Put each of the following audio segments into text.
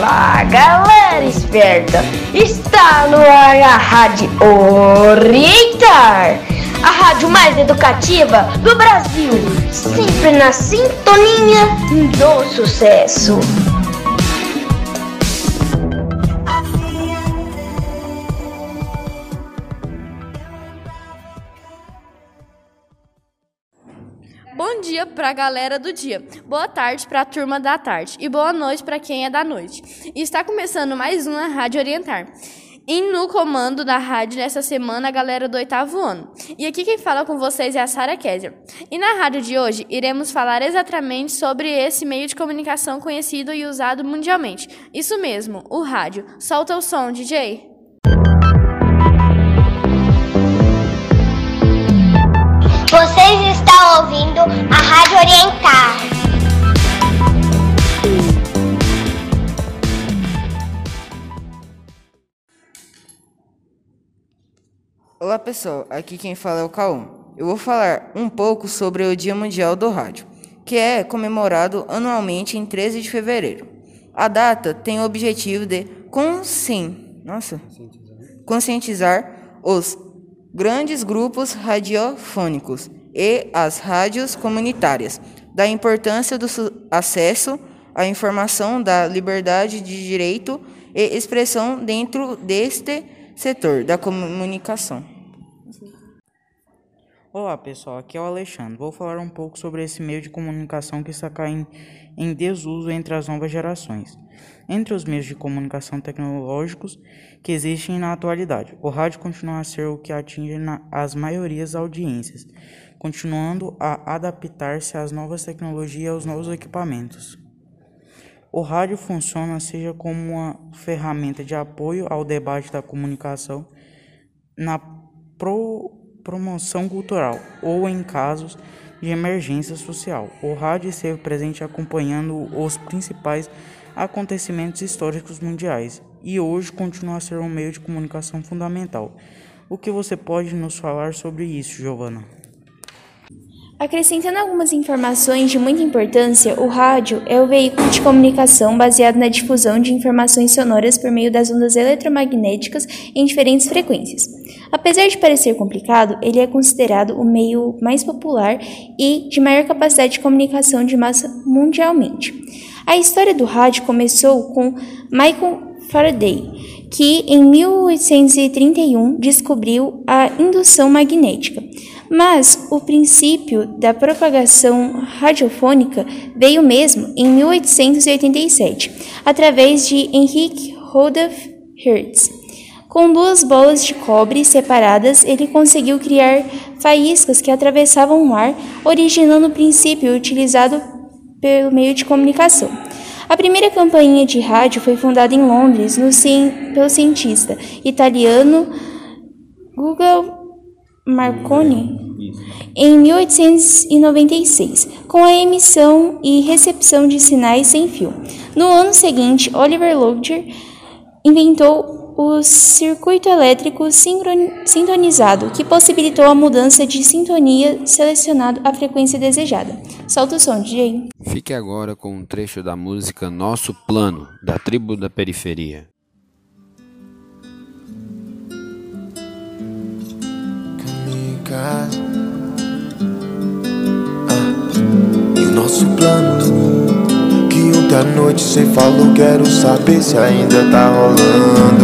Olá, galera esperta! Está no ar a Rádio Orientar, a rádio mais educativa do Brasil, sempre na sintonia do sucesso. Dia para a galera do dia, boa tarde para a turma da tarde e boa noite para quem é da noite. E está começando mais uma Rádio Orientar. E no comando da rádio nessa semana a galera do oitavo ano. E aqui quem fala com vocês é a Sara Kézia. E na rádio de hoje iremos falar exatamente sobre esse meio de comunicação conhecido e usado mundialmente. Isso mesmo, o rádio. Solta o som, DJ. Vocês ouvindo a Rádio Orientar. Olá pessoal, aqui quem fala é o K1. Eu vou falar um pouco sobre o Dia Mundial do Rádio, que é comemorado anualmente em 13 de fevereiro. A data tem o objetivo de conscien... Nossa. conscientizar os grandes grupos radiofônicos e as rádios comunitárias da importância do acesso à informação, da liberdade de direito e expressão dentro deste setor da comunicação. Olá pessoal, aqui é o Alexandre. Vou falar um pouco sobre esse meio de comunicação que está caindo em desuso entre as novas gerações. Entre os meios de comunicação tecnológicos que existem na atualidade, o rádio continua a ser o que atinge as maiorias audiências, continuando a adaptar-se às novas tecnologias e aos novos equipamentos. O rádio funciona seja como uma ferramenta de apoio ao debate da comunicação na pro promoção cultural ou em casos de emergência social. O rádio esteve presente acompanhando os principais acontecimentos históricos mundiais e hoje continua a ser um meio de comunicação fundamental. O que você pode nos falar sobre isso, Giovana? Acrescentando algumas informações de muita importância, o rádio é o veículo de comunicação baseado na difusão de informações sonoras por meio das ondas eletromagnéticas em diferentes frequências. Apesar de parecer complicado, ele é considerado o meio mais popular e de maior capacidade de comunicação de massa mundialmente. A história do rádio começou com Michael Faraday, que em 1831 descobriu a indução magnética. Mas o princípio da propagação radiofônica veio mesmo em 1887, através de Henrik Rudolf Hertz. Com duas bolas de cobre separadas, ele conseguiu criar faíscas que atravessavam o ar, originando o princípio utilizado pelo meio de comunicação. A primeira campainha de rádio foi fundada em Londres no, pelo cientista italiano Guglielmo Marconi em 1896, com a emissão e recepção de sinais sem fio. No ano seguinte, Oliver Lodger inventou o circuito elétrico sintonizado, que possibilitou a mudança de sintonia selecionando a frequência desejada. Solta o som, DJ. Fique agora com um trecho da música Nosso Plano, da Tribo da Periferia. Casa. Ah, e o nosso plano que ontem à noite cê falou, quero saber se ainda tá rolando.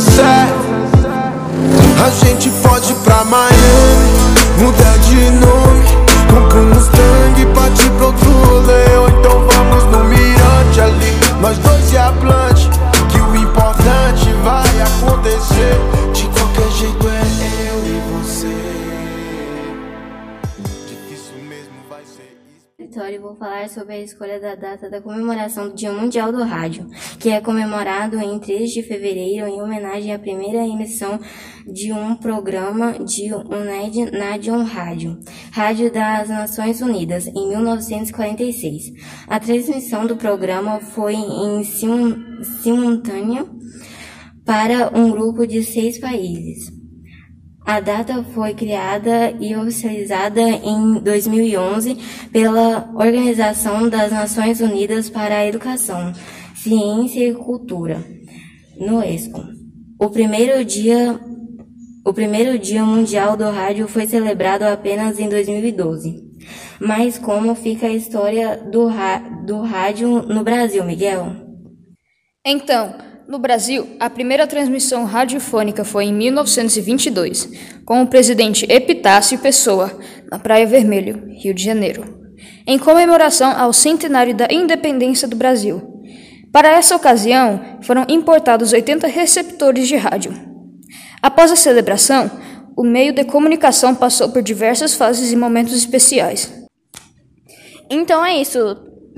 Se sobre a escolha da data da comemoração do Dia Mundial do Rádio, que é comemorado em 3 de fevereiro em homenagem à primeira emissão de um programa de UNED Nadion Rádio, Rádio das Nações Unidas, em 1946. A transmissão do programa foi em simultânea para um grupo de seis países. A data foi criada e oficializada em 2011 pela Organização das Nações Unidas para a Educação, Ciência e Cultura, (UNESCO). O primeiro dia o primeiro Dia Mundial do Rádio foi celebrado apenas em 2012. Mas como fica a história do, do rádio no Brasil, Miguel? Então, no Brasil, a primeira transmissão radiofônica foi em 1922, com o presidente Epitácio Pessoa, na Praia Vermelho, Rio de Janeiro, em comemoração ao centenário da independência do Brasil. Para essa ocasião, foram importados 80 receptores de rádio. Após a celebração, o meio de comunicação passou por diversas fases e momentos especiais. Então é isso.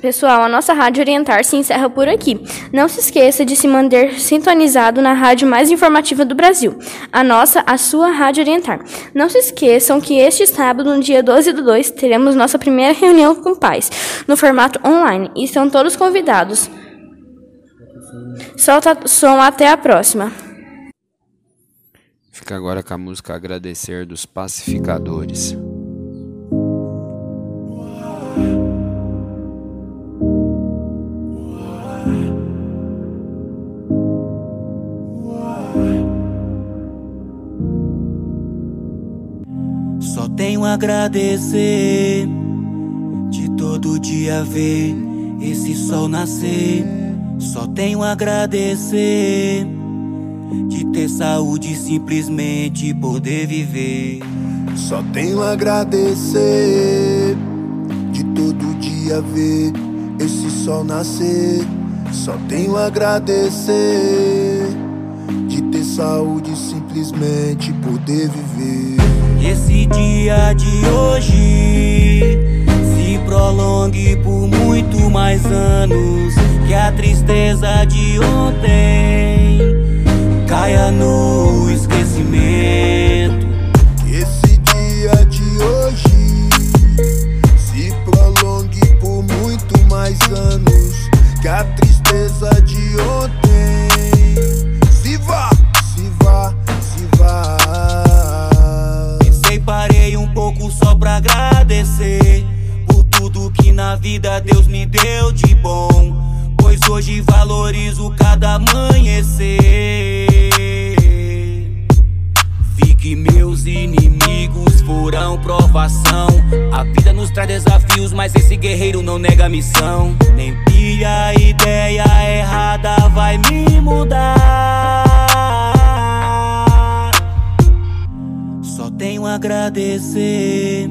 Pessoal, a nossa Rádio Orientar se encerra por aqui. Não se esqueça de se manter sintonizado na rádio mais informativa do Brasil, a nossa, a sua Rádio Orientar. Não se esqueçam que este sábado, no dia 12 do 2, teremos nossa primeira reunião com pais, no formato online, e estão todos convidados. Solta som até a próxima. Fica agora com a música Agradecer dos Pacificadores. Agradecer de todo dia ver esse sol nascer. Só tenho a agradecer de ter saúde simplesmente poder viver. Só tenho a agradecer de todo dia ver esse sol nascer. Só tenho a agradecer saúde simplesmente poder viver. Esse dia de hoje se prolongue por muito mais anos que a tristeza de ontem caia no esquecimento. Esse dia de hoje se prolongue por muito mais anos que a tristeza de ontem. A vida nos traz desafios, mas esse guerreiro não nega a missão. Nem pia ideia errada vai me mudar. Só tenho a agradecer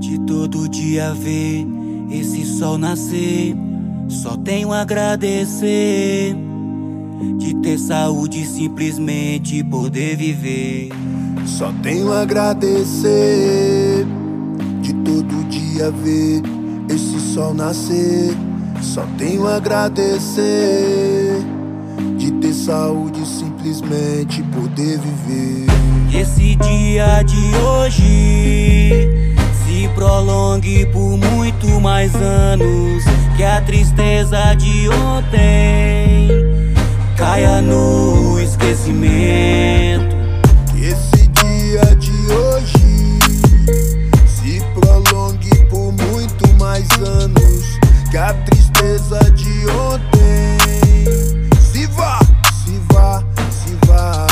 de todo dia ver esse sol nascer. Só tenho a agradecer de ter saúde simplesmente poder viver. Só tenho a agradecer de todo dia ver esse sol nascer. Só tenho a agradecer de ter saúde simplesmente poder viver. Esse dia de hoje se prolongue por muito mais anos que a tristeza de ontem caia no esquecimento. A tristeza de ontem. Se vá, se vá, se vá.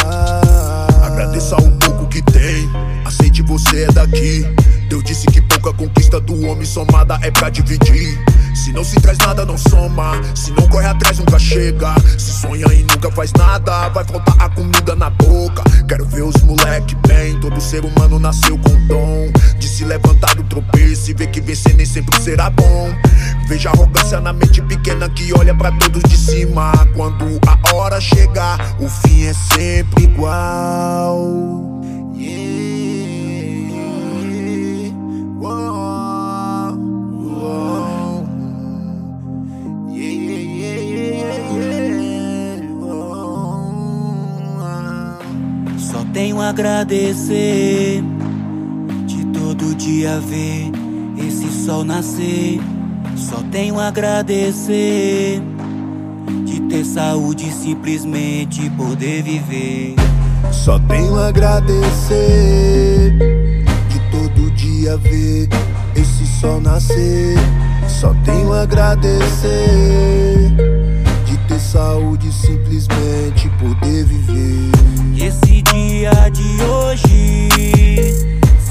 Agradeça o pouco que tem, aceite você é daqui. Deus disse que pouca conquista do homem somada é pra dividir. Se não se traz nada, não soma. Se não corre atrás, nunca chega. Se sonha e nunca faz nada, vai faltar a comida na ser humano nasceu com dom de se levantar do tropeço e ver que vencer nem sempre será bom. Veja arrogância na mente pequena que olha pra todos de cima. Quando a hora chegar, o fim é sempre igual. Yeah. Tenho a agradecer de todo dia ver esse sol nascer. Só tenho a agradecer de ter saúde e simplesmente poder viver. Só tenho a agradecer de todo dia ver esse sol nascer. Só tenho a agradecer de ter saúde simplesmente poder viver. Esse dia de hoje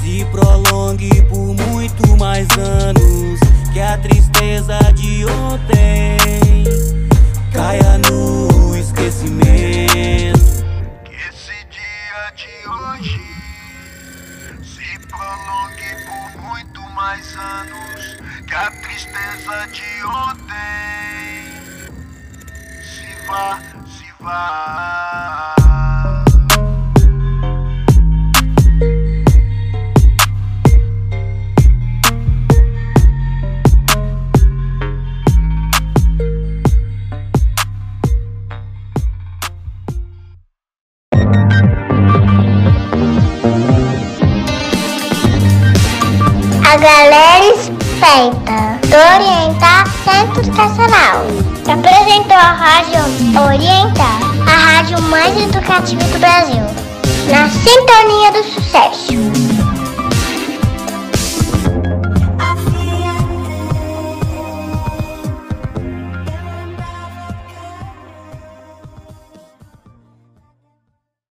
se prolongue por muito mais anos Educacional apresentou a Rádio Orientar, a rádio mais educativa do Brasil, na sintonia do sucesso.